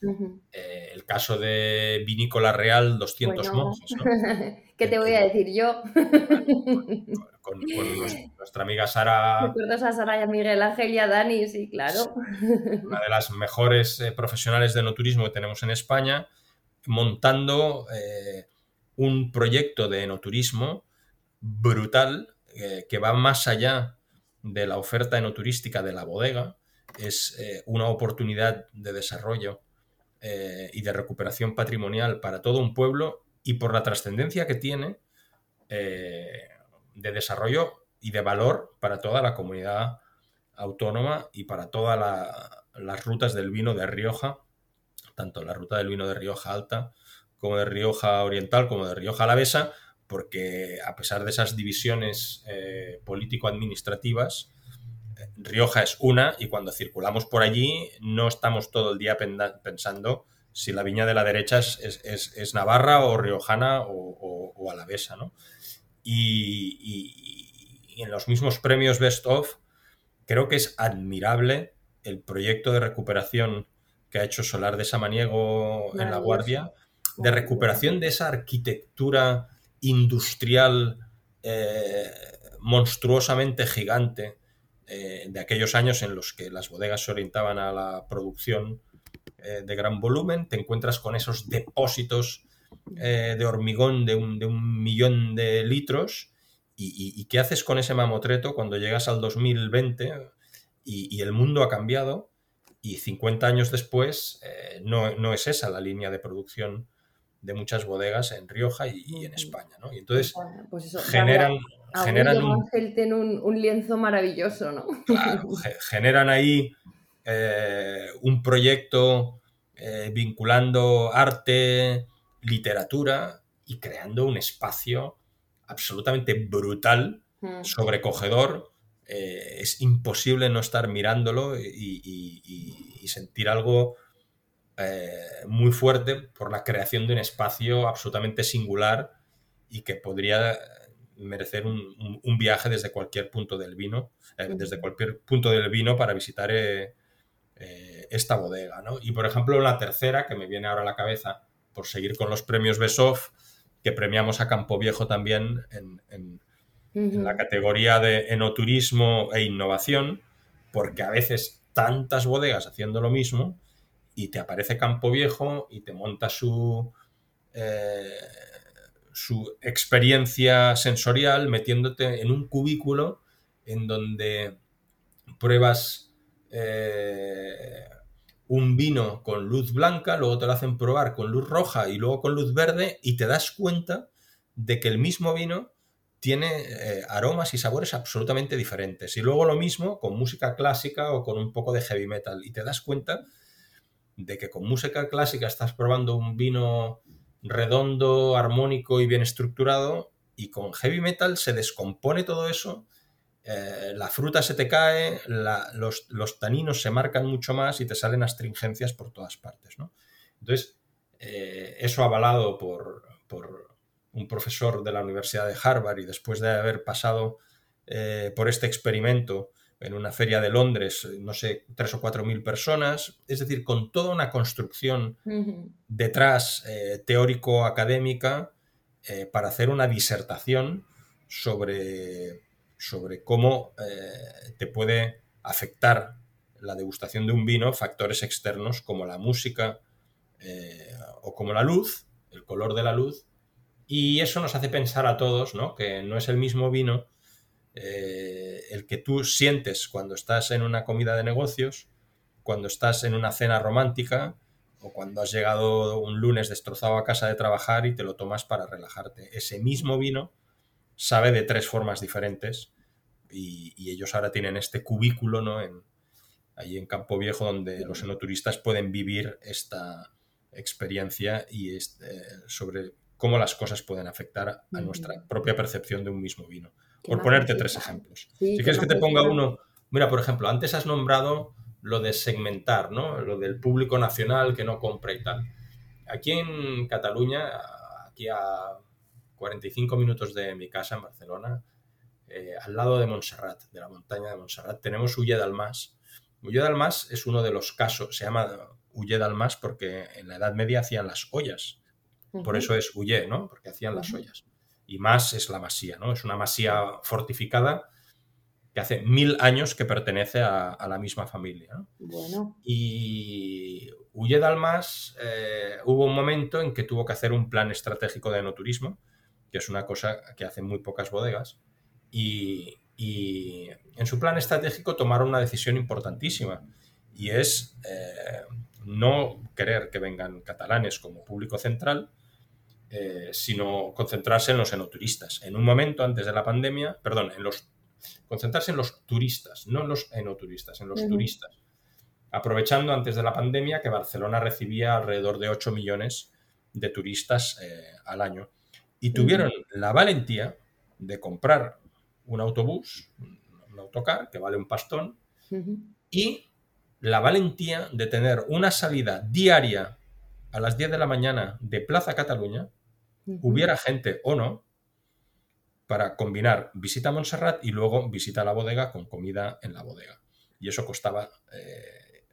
[SPEAKER 2] Eh, el caso de Vinícola Real, 200 monjes, ¿no?
[SPEAKER 1] ¿Qué te voy a decir yo?
[SPEAKER 2] Con, nuestra amiga Sara.
[SPEAKER 1] ¿Recuerdas a Sara y a Miguel Ángel y a Dani? Sí, claro.
[SPEAKER 2] Una de las mejores eh, profesionales de no turismo que tenemos en España, montando un proyecto de enoturismo brutal eh, que va más allá de la oferta enoturística de la bodega, es eh, una oportunidad de desarrollo eh, y de recuperación patrimonial para todo un pueblo y por la trascendencia que tiene de desarrollo y de valor para toda la comunidad autónoma y para todas las rutas del vino de Rioja, tanto la ruta del vino de Rioja Alta como de Rioja Oriental como de Rioja Alavesa, porque a pesar de esas divisiones eh, político-administrativas, Rioja es una y cuando circulamos por allí no estamos todo el día pensando si la viña de la derecha es, navarra o riojana o, alavesa. ¿no? Y, en los mismos premios Best of, creo que es admirable el proyecto de recuperación que ha hecho Solar de Samaniego en La Guardia, de recuperación de esa arquitectura industrial eh, monstruosamente gigante eh, de aquellos años en los que las bodegas se orientaban a la producción eh, de gran volumen, te encuentras con esos depósitos de hormigón de un, millón de litros y, qué haces con ese mamotreto cuando llegas al 2020 y, el mundo ha cambiado y 50 años después no, no, es esa la línea de producción de muchas bodegas en Rioja y, en España, ¿no? Y entonces pues generan, generan
[SPEAKER 1] un, un, lienzo maravilloso, ¿no?
[SPEAKER 2] generan ahí eh, un proyecto eh, vinculando arte, literatura y creando un espacio absolutamente brutal, mm. sobrecogedor. Eh, es imposible no estar mirándolo y sentir algo muy fuerte por la creación de un espacio absolutamente singular y que podría merecer un, viaje desde cualquier punto del vino, eh, desde cualquier punto del vino para visitar eh, esta bodega. Y por ejemplo, la tercera, que me viene ahora a la cabeza, por seguir con los premios Besov, que premiamos a Campo Viejo también en, en la categoría de enoturismo e innovación, porque a veces tantas bodegas haciendo lo mismo y te aparece Campo Viejo y te monta su, eh, su experiencia sensorial metiéndote en un cubículo en donde pruebas eh, un vino con luz blanca, luego te lo hacen probar con luz roja y luego con luz verde y te das cuenta de que el mismo vino tiene eh, aromas y sabores absolutamente diferentes. Y luego lo mismo con música clásica o con un poco de heavy metal. Y te das cuenta de que con música clásica estás probando un vino redondo, armónico y bien estructurado, y con heavy metal se descompone todo eso, eh, la fruta se te cae, los, taninos se marcan mucho más y te salen astringencias por todas partes. Entonces, eh, eso avalado por, un profesor de la Universidad de Harvard y después de haber pasado eh, por este experimento en una feria de Londres, no sé, tres o cuatro mil personas, es decir, con toda una construcción detrás teórico-académica para hacer una disertación sobre sobre cómo eh, te puede afectar la degustación de un vino factores externos como la música eh, o como la luz, el color de la luz, y eso nos hace pensar a todos ¿no? que no es el mismo vino eh, el que tú sientes cuando estás en una comida de negocios, cuando estás en una cena romántica o cuando has llegado un lunes destrozado a casa de trabajar y te lo tomas para relajarte. Ese mismo vino sabe de tres formas diferentes y, ellos ahora tienen este cubículo ¿no? en, ahí en Campo Viejo donde los enoturistas pueden vivir esta experiencia y este, sobre cómo las cosas pueden afectar a nuestra propia percepción de un mismo vino. Por ponerte tres ejemplos. si quieres que te ponga uno, mira, por ejemplo, antes has nombrado lo de segmentar, ¿no? Lo del público nacional que no compra y tal. Aquí en Cataluña, aquí a 45 minutos de mi casa en Barcelona, eh, al lado de Montserrat, de la montaña de Montserrat, tenemos Ulle d'Almas. Ulle d'Almas es uno de los casos, se llama Ulle d'Almas porque en la Edad Media hacían las ollas. Por eso es Ulle, ¿no? Porque hacían las ollas. Y más es la masía, ¿no? Es una masía fortificada que hace mil años que pertenece a, la misma familia. Bueno. Y Ulle d'Almas eh, hubo un momento en que tuvo que hacer un plan estratégico de enoturismo, que es una cosa que hacen muy pocas bodegas, y, en su plan estratégico tomaron una decisión importantísima y es eh, no querer que vengan catalanes como público central, eh, sino concentrarse en los enoturistas. En un momento antes de la pandemia, perdón, en los, concentrarse en los turistas, no en los enoturistas, en los turistas. Aprovechando antes de la pandemia que Barcelona recibía alrededor de 8 millones de turistas eh, al año. Y tuvieron la valentía de comprar un autobús, un autocar, que vale un pastón, y la valentía de tener una salida diaria a las 10 de la mañana de Plaza Cataluña, hubiera gente o no, para combinar visita a Montserrat y luego visita a la bodega con comida en la bodega. Y eso costaba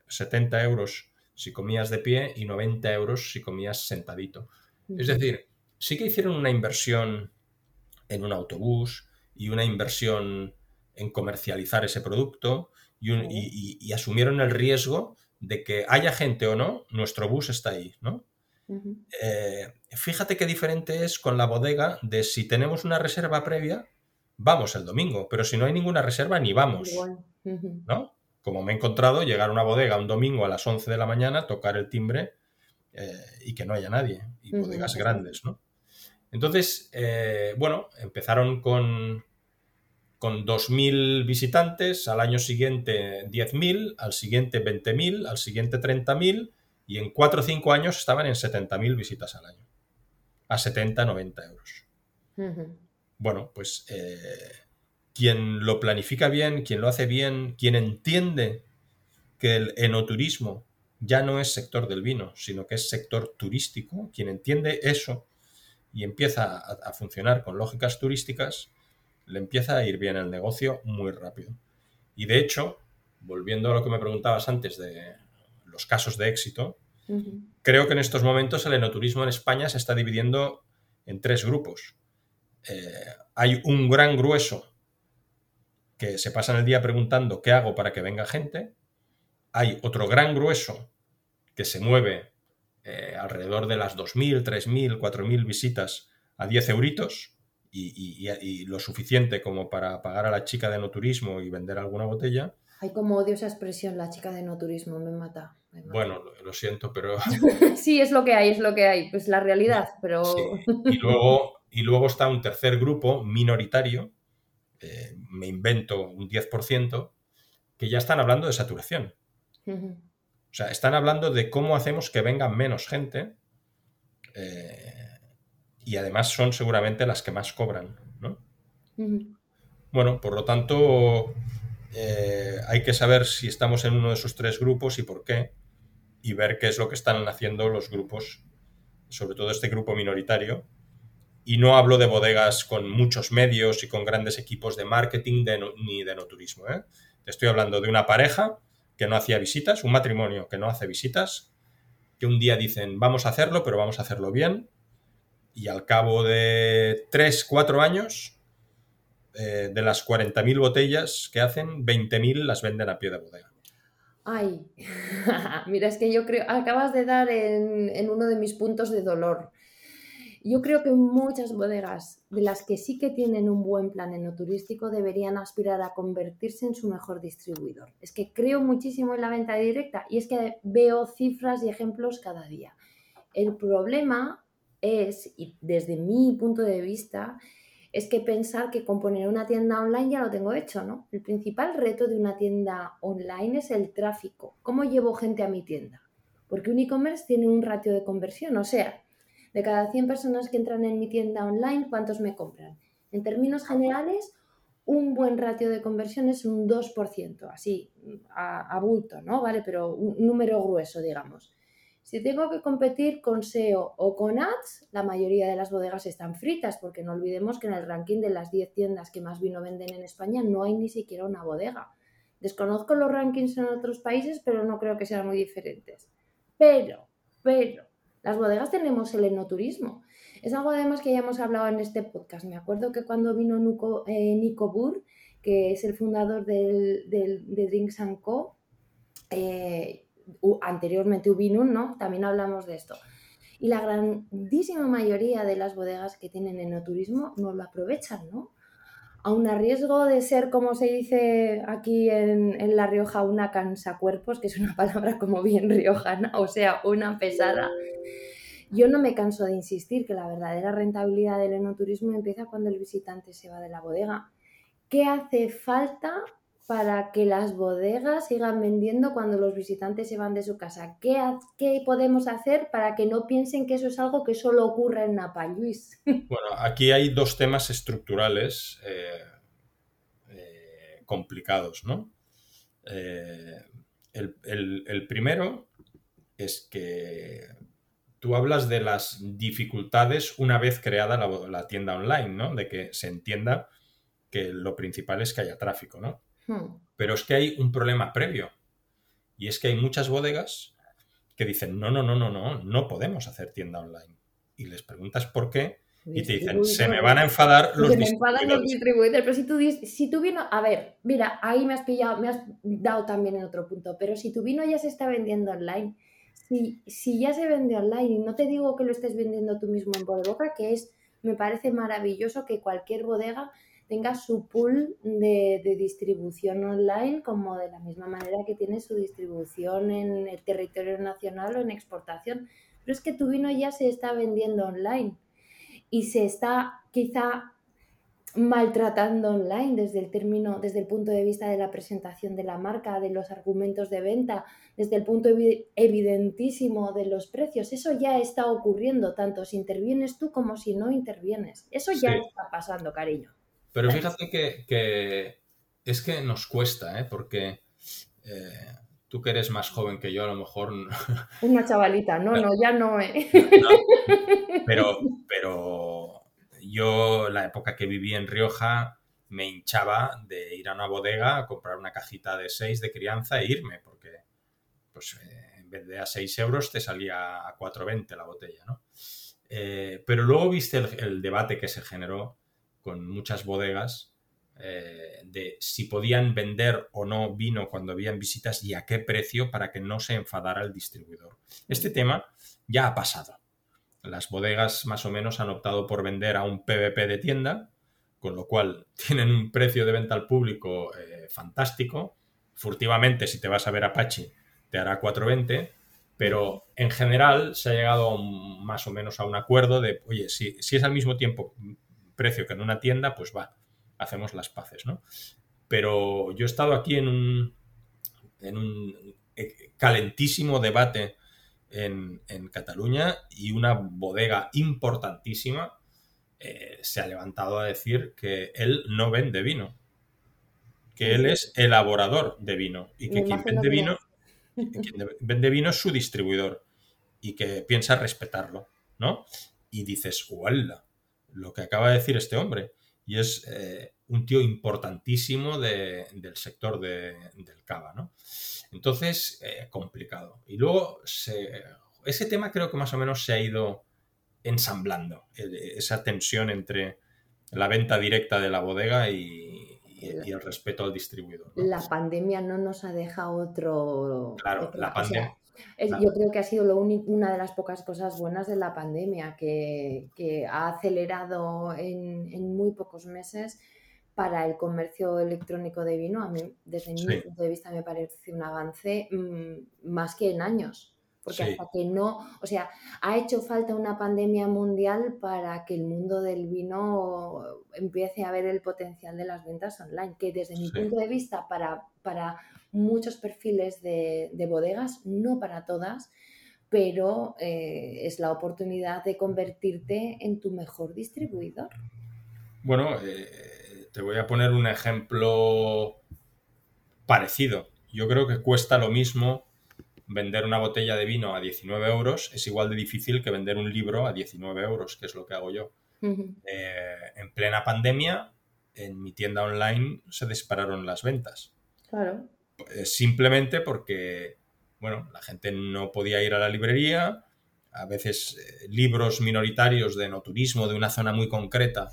[SPEAKER 2] 70 eh, euros si comías de pie y 90 euros si comías sentadito. Es decir, sí que hicieron una inversión en un autobús, y una inversión en comercializar ese producto y, asumieron el riesgo de que haya gente o no, nuestro bus está ahí, ¿no? Eh, fíjate qué diferente es con la bodega de si tenemos una reserva previa, vamos el domingo, pero si no hay ninguna reserva, ni vamos, ¿no? Como me he encontrado, llegar a una bodega un domingo a las 11 de la mañana, tocar el timbre eh, y que no haya nadie, y bodegas grandes, ¿no? Entonces, eh, bueno, empezaron con, con 2.000 visitantes, al año siguiente 10.000, al siguiente 20.000, al siguiente 30.000 y en 4 o 5 años estaban en 70.000 visitas al año, a 70, 90 euros. Bueno, pues eh, quien lo planifica bien, quien lo hace bien, quien entiende que el enoturismo ya no es sector del vino, sino que es sector turístico, quien entiende eso y empieza a, funcionar con lógicas turísticas, le empieza a ir bien el negocio muy rápido. Y de hecho, volviendo a lo que me preguntabas antes de los casos de éxito, creo que en estos momentos el enoturismo en España se está dividiendo en tres grupos. Eh, hay un gran grueso que se pasan el día preguntando qué hago para que venga gente. Hay otro gran grueso que se mueve eh, alrededor de las 2.000, 3.000, 4.000 visitas a 10 euritos y, lo suficiente como para pagar a la chica de no turismo y vender alguna botella.
[SPEAKER 1] Ay, como odio esa expresión, la chica de no turismo, me mata.
[SPEAKER 2] Bueno, lo, siento, pero...
[SPEAKER 1] sí, es lo que hay, es lo que hay, pues la realidad, pero...
[SPEAKER 2] Y, luego, y luego está un tercer grupo minoritario, eh, me invento un 10%, que ya están hablando de saturación. O sea, están hablando de cómo hacemos que venga menos gente eh, y además son seguramente las que más cobran, ¿no? Bueno, por lo tanto, eh, hay que saber si estamos en uno de esos tres grupos y por qué, y ver qué es lo que están haciendo los grupos, sobre todo este grupo minoritario. Y no hablo de bodegas con muchos medios y con grandes equipos de marketing ni de no turismo. ¿eh? Estoy hablando de una pareja que no hacía visitas, un matrimonio que no hace visitas, que un día dicen vamos a hacerlo, pero vamos a hacerlo bien, y al cabo de 3, 4 años, eh, de las 40.000 botellas que hacen, 20.000 las venden a pie de bodega.
[SPEAKER 1] Ay, mira, es que yo creo, acabas de dar en uno de mis puntos de dolor. Yo creo que muchas bodegas de las que sí que tienen un buen plan enoturístico deberían aspirar a convertirse en su mejor distribuidor. Es que creo muchísimo en la venta directa y es que veo cifras y ejemplos cada día. El problema es, y desde mi punto de vista, es que pensar que con poner una tienda online ya lo tengo hecho, ¿no? El principal reto de una tienda online es el tráfico. ¿Cómo llevo gente a mi tienda? Porque un e-commerce tiene un ratio de conversión, o sea, de cada 100 personas que entran en mi tienda online, ¿cuántos me compran? En términos generales, un buen ratio de conversión es un 2%, así, a, bulto, ¿no? ¿Vale? Pero un número grueso, digamos. Si tengo que competir con SEO o con ads, la mayoría de las bodegas están fritas, porque no olvidemos que en el ranking de las 10 tiendas que más vino venden en España no hay ni siquiera una bodega. Desconozco los rankings en otros países, pero no creo que sean muy diferentes. Pero, pero, las bodegas tenemos el enoturismo. Es algo además que ya hemos hablado en este podcast. Me acuerdo que cuando vino eh, Nico, Burr, que es el fundador del, de Drinks Co., eh, anteriormente Ubinun, ¿no? También hablamos de esto. Y la grandísima mayoría de las bodegas que tienen enoturismo no lo aprovechan, ¿no? aun a riesgo de ser, como se dice aquí en, La Rioja, una cansacuerpos, que es una palabra como bien riojana, o sea, una pesada, yo no me canso de insistir que la verdadera rentabilidad del enoturismo empieza cuando el visitante se va de la bodega. ¿Qué hace falta para que las bodegas sigan vendiendo cuando los visitantes se van de su casa? ¿Qué, qué podemos hacer para que no piensen que eso es algo que solo ocurre en Napa, Luis?
[SPEAKER 2] Bueno, aquí hay dos temas estructurales eh, eh, complicados, ¿no? Eh, el, primero es que tú hablas de las dificultades una vez creada la tienda online, ¿no? De que se entienda que lo principal es que haya tráfico, ¿no? Hmm. Pero es que hay un problema previo. Y es que hay muchas bodegas que dicen, no, no, no, no, no, no podemos hacer tienda online. Y les preguntas por qué y te dicen, se me van a enfadar los se me enfadan los
[SPEAKER 1] distribuidores. Pero si tú, si tú vino, a ver, mira, ahí me has pillado, me has dado también en otro punto, pero si tu vino ya se está vendiendo online, si, si ya se vende online, y no te digo que lo estés vendiendo tú mismo en boca, que es, me parece maravilloso que cualquier bodega tenga su pool de, distribución online como de la misma manera que tiene su distribución en el territorio nacional o en exportación. Pero es que tu vino ya se está vendiendo online y se está quizá maltratando online desde el término, desde el punto de vista de la presentación de la marca, de los argumentos de venta, desde el punto evidentísimo de los precios. Eso ya está ocurriendo, tanto si intervienes tú como si no intervienes. Eso ya está pasando, cariño.
[SPEAKER 2] Pero fíjate que, es que nos cuesta, ¿eh? porque eh, tú que eres más joven que yo, a lo mejor...
[SPEAKER 1] Una chavalita, no, no, ya no, ¿eh?
[SPEAKER 2] pero, pero yo, la época que viví en Rioja, me hinchaba de ir a una bodega a comprar una cajita de 6 de crianza e irme, porque pues, eh, en vez de a 6 euros te salía a 4,20 la botella, ¿no? Eh, pero luego viste el, debate que se generó con muchas bodegas eh, de si podían vender o no vino cuando habían visitas y a qué precio para que no se enfadara el distribuidor. Este tema ya ha pasado. Las bodegas más o menos han optado por vender a un PVP de tienda, con lo cual tienen un precio de venta al público eh, fantástico furtivamente, si te vas a ver Apache, te hará 4.20, pero en general se ha llegado más o menos a un acuerdo de, oye, si, si es al mismo tiempo precio que en una tienda, pues va, hacemos las paces, ¿no? Pero yo he estado aquí en un, en un eh, calentísimo debate en, Cataluña y una bodega importantísima eh, se ha levantado a decir que él no vende vino, que él es elaborador de vino y que quien vende vino, quien vende vino es su distribuidor y que piensa respetarlo, ¿no? Y dices, ¡Uala! Lo que acaba de decir este hombre. Y es eh, un tío importantísimo del sector del cava, ¿no? Entonces, eh, complicado. Y luego, ese tema creo que más o menos se ha ido ensamblando, esa tensión entre la venta directa de la bodega y, el respeto al distribuidor.
[SPEAKER 1] La pandemia no nos ha dejado otro...
[SPEAKER 2] Claro, la pandemia...
[SPEAKER 1] Yo creo que ha sido lo una de las pocas cosas buenas de la pandemia, que, ha acelerado en, muy pocos meses para el comercio electrónico de vino. A mí, desde mi punto de vista, me parece un avance mm, más que en años. Porque hasta que no, o sea, ha hecho falta una pandemia mundial para que el mundo del vino empiece a ver el potencial de las ventas online, que desde mi punto de vista, para, para muchos perfiles de, bodegas, no para todas, pero eh, es la oportunidad de convertirte en tu mejor distribuidor.
[SPEAKER 2] Bueno, eh, te voy a poner un ejemplo parecido. Yo creo que cuesta lo mismo vender una botella de vino a 19 euros, es igual de difícil que vender un libro a 19 euros, que es lo que hago yo. Eh, en plena pandemia, en mi tienda online se dispararon las ventas.
[SPEAKER 1] Claro.
[SPEAKER 2] Eh, simplemente porque, bueno, la gente no podía ir a la librería, a veces eh, libros minoritarios de no turismo de una zona muy concreta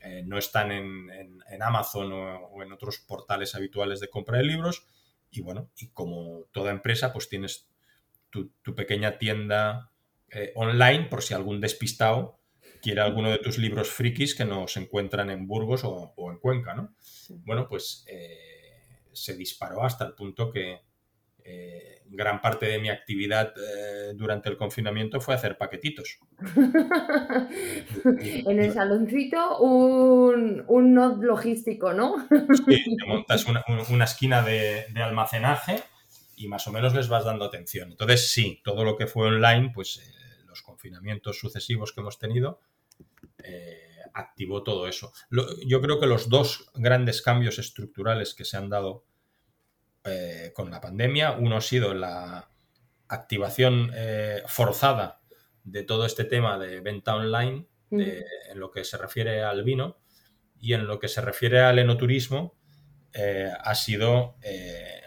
[SPEAKER 2] eh, no están en, Amazon o, en otros portales habituales de compra de libros. Y bueno, y como toda empresa, pues tienes tu, pequeña tienda online por si algún despistado quiere alguno de tus libros frikis que no se encuentran en Burgos o, en Cuenca, ¿no? Bueno, pues se disparó hasta el punto que eh, gran parte de mi actividad eh, durante el confinamiento fue hacer paquetitos.
[SPEAKER 1] en el saloncito un, un nod logístico, ¿no?
[SPEAKER 2] sí, te montas una, esquina de, almacenaje y más o menos les vas dando atención. Entonces, sí, todo lo que fue online, pues eh, los confinamientos sucesivos que hemos tenido, activó todo eso. yo creo que los dos grandes cambios estructurales que se han dado eh, con la pandemia. Uno ha sido la activación eh, forzada de todo este tema de venta online en lo que se refiere al vino y en lo que se refiere al enoturismo eh, ha sido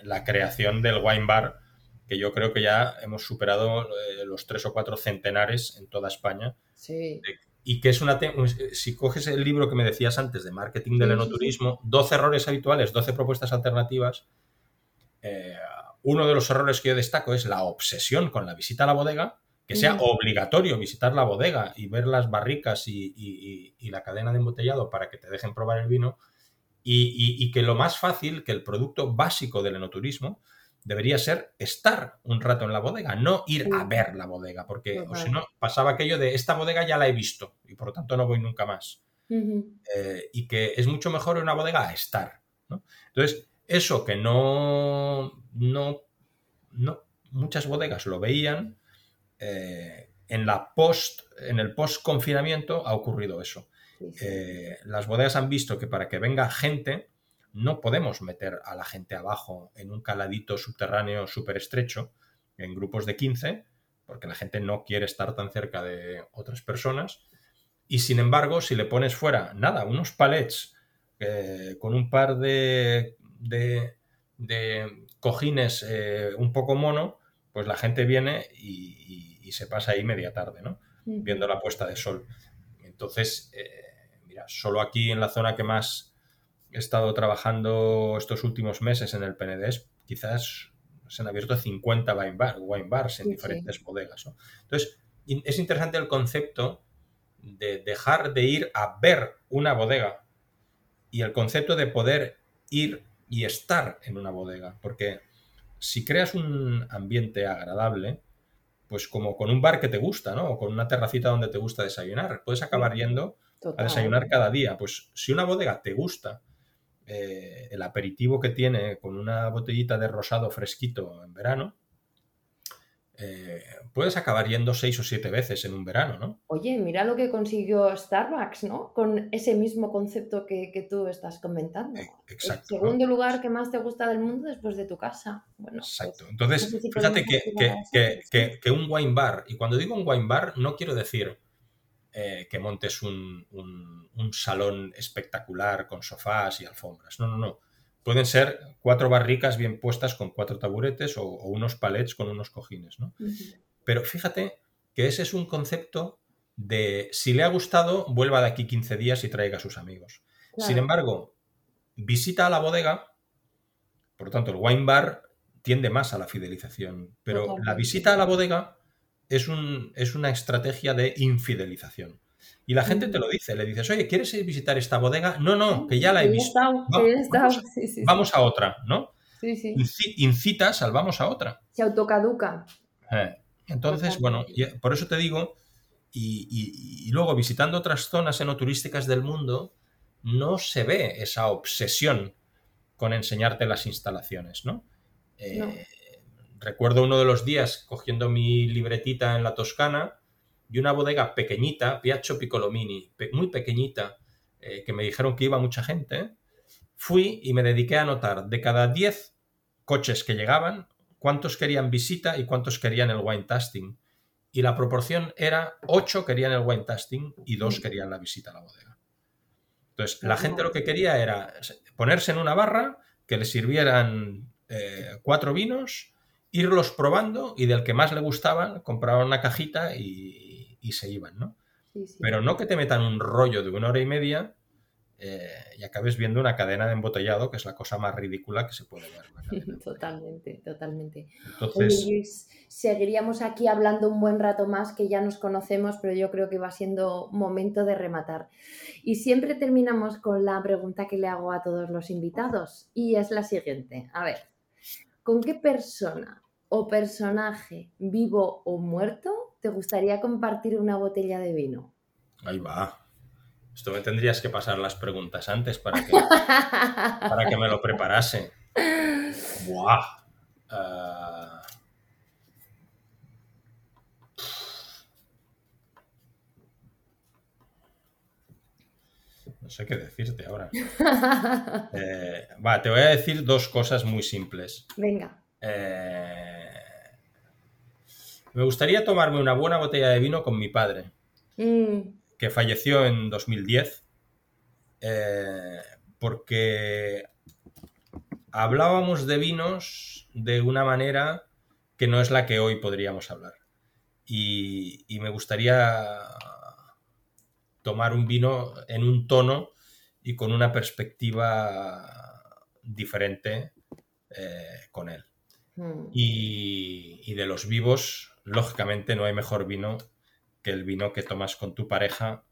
[SPEAKER 2] la creación del wine bar que yo creo que ya hemos superado los tres o cuatro centenares en toda España. Y que es una... Si coges el libro que me decías antes de marketing del enoturismo, 12 errores habituales, 12 propuestas alternativas, eh, uno de los errores que yo destaco es la obsesión con la visita a la bodega, que sea obligatorio visitar la bodega y ver las barricas y, la cadena de embotellado para que te dejen probar el vino, y, que lo más fácil, que el producto básico del enoturismo, debería ser estar un rato en la bodega, no ir a ver la bodega, porque si no pasaba aquello de esta bodega ya la he visto y por lo tanto no voy nunca más. Eh, y que es mucho mejor en una bodega a estar. Entonces, eso que no, no, no muchas bodegas lo veían, eh, en, la post, en el post confinamiento ha ocurrido eso. Eh, las bodegas han visto que para que venga gente no podemos meter a la gente abajo en un caladito subterráneo súper estrecho, en grupos de 15, porque la gente no quiere estar tan cerca de otras personas. Y sin embargo, si le pones fuera, nada, unos palets eh, con un par de de, cojines eh, un poco mono, pues la gente viene y, se pasa ahí media tarde, ¿no? Viendo la puesta de sol. Entonces, eh, mira, solo aquí en la zona que más he estado trabajando estos últimos meses en el PNDES, quizás se han abierto 50 wine, bars en diferentes bodegas. Entonces, es interesante el concepto de dejar de ir a ver una bodega y el concepto de poder ir y estar en una bodega, porque si creas un ambiente agradable, pues como con un bar que te gusta, ¿no? O con una terracita donde te gusta desayunar, puedes acabar yendo a desayunar cada día. Pues si una bodega te gusta, eh, el aperitivo que tiene con una botellita de rosado fresquito en verano, eh, puedes acabar yendo seis o siete veces en un verano, ¿no?
[SPEAKER 1] Oye, mira lo que consiguió Starbucks, ¿no? Con ese mismo concepto que, tú estás comentando.
[SPEAKER 2] E, exacto.
[SPEAKER 1] El segundo lugar que más te gusta del mundo después de tu casa. Bueno,
[SPEAKER 2] pues, Exacto. Entonces, fíjate que, un wine bar, y cuando digo un wine bar, no quiero decir eh, que montes un, un salón espectacular con sofás y alfombras. No, no, no pueden ser cuatro barricas bien puestas con cuatro taburetes o, unos palets con unos cojines, ¿no? Pero fíjate que ese es un concepto de si le ha gustado, vuelva de aquí 15 días y traiga a sus amigos. Sin embargo, visita a la bodega, por lo tanto, el wine bar tiende más a la fidelización, pero la visita a la bodega es, un, es una estrategia de infidelización. Y la gente te lo dice, le dices, oye, ¿quieres visitar esta bodega? No, no, que ya la he visto. vamos, a otra, ¿no?
[SPEAKER 1] Sí, sí.
[SPEAKER 2] Incitas al vamos a otra.
[SPEAKER 1] Se autocaduca.
[SPEAKER 2] Eh, entonces, bueno, por eso te digo, y, luego visitando otras zonas enoturísticas del mundo, no se ve esa obsesión con enseñarte las instalaciones, ¿no? Eh, recuerdo uno de los días cogiendo mi libretita en la Toscana y una bodega pequeñita, Piaccio Piccolomini, muy pequeñita, eh, que me dijeron que iba mucha gente, fui y me dediqué a anotar de cada 10 coches que llegaban, cuántos querían visita y cuántos querían el wine tasting. Y la proporción era 8 querían el wine tasting y 2 mm. querían la visita a la bodega. Entonces, la gente lo que quería era ponerse en una barra, que le sirvieran eh, cuatro vinos, irlos probando y del que más le gustaban, compraban una cajita y, y se iban, ¿no? Pero no que te metan un rollo de una hora y media eh, y acabes viendo una cadena de embotellado, que es la cosa más ridícula que se puede ver.
[SPEAKER 1] totalmente, totalmente. Entonces, seguiríamos aquí hablando un buen rato más, que ya nos conocemos, pero yo creo que va siendo momento de rematar. Y siempre terminamos con la pregunta que le hago a todos los invitados, y es la siguiente. A ver, ¿con qué persona o personaje vivo o muerto ¿te gustaría compartir una botella de vino?
[SPEAKER 2] Ahí va. Esto me tendrías que pasar las preguntas antes para que, para que me lo preparase. Buah. Ah. No sé qué decirte ahora. Eh, va, te voy a decir dos cosas muy simples.
[SPEAKER 1] Venga.
[SPEAKER 2] Eh, me gustaría tomarme una buena botella de vino con mi padre, mm. que falleció en 2010, eh, porque hablábamos de vinos de una manera que no es la que hoy podríamos hablar. Y, me gustaría tomar un vino en un tono y con una perspectiva diferente eh, con él. Mm. y, de los vivos, lógicamente no hay mejor vino que el vino que tomas con tu pareja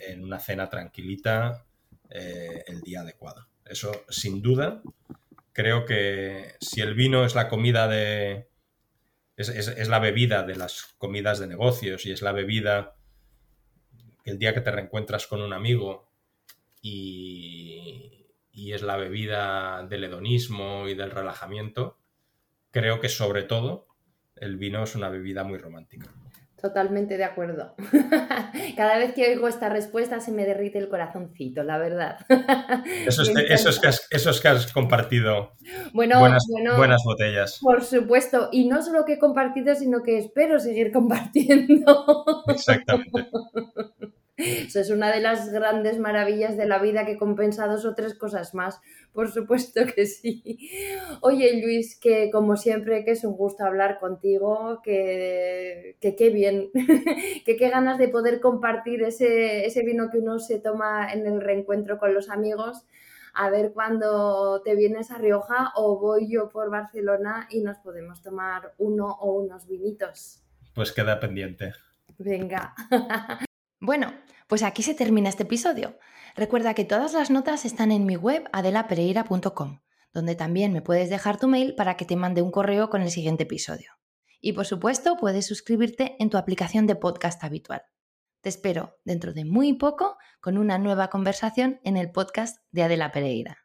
[SPEAKER 2] en una cena tranquilita eh, el día adecuado. Eso sin duda. Creo que si el vino es la comida de... Es, la bebida de las comidas de negocios y es la bebida el día que te reencuentras con un amigo y, y es la bebida del hedonismo y del relajamiento, creo que sobre todo el vino es una bebida muy romántica.
[SPEAKER 1] Totalmente de acuerdo. Cada vez que oigo esta respuesta se me derrite el corazoncito, la verdad.
[SPEAKER 2] Eso es, que, has, compartido buenas, buenas, botellas.
[SPEAKER 1] Por supuesto, y no solo que he compartido, sino que espero seguir compartiendo.
[SPEAKER 2] Exactamente.
[SPEAKER 1] Eso es una de las grandes maravillas de la vida que compensa dos o tres cosas más. Por supuesto que sí. Oye, Luis, que como siempre, que es un gusto hablar contigo, que qué bien, que qué ganas de poder compartir ese, ese vino que uno se toma en el reencuentro con los amigos. A ver cuando te vienes a Rioja o voy yo por Barcelona y nos podemos tomar uno o unos vinitos.
[SPEAKER 2] Pues queda pendiente.
[SPEAKER 1] Venga.
[SPEAKER 3] Bueno, pues aquí se termina este episodio. Recuerda que todas las notas están en mi web adelapereira.com,
[SPEAKER 1] donde también me puedes dejar tu mail para que te mande un correo con el siguiente episodio. Y por supuesto, puedes suscribirte en tu aplicación de podcast habitual. Te espero dentro de muy poco con una nueva conversación en el podcast de Adela Pereira.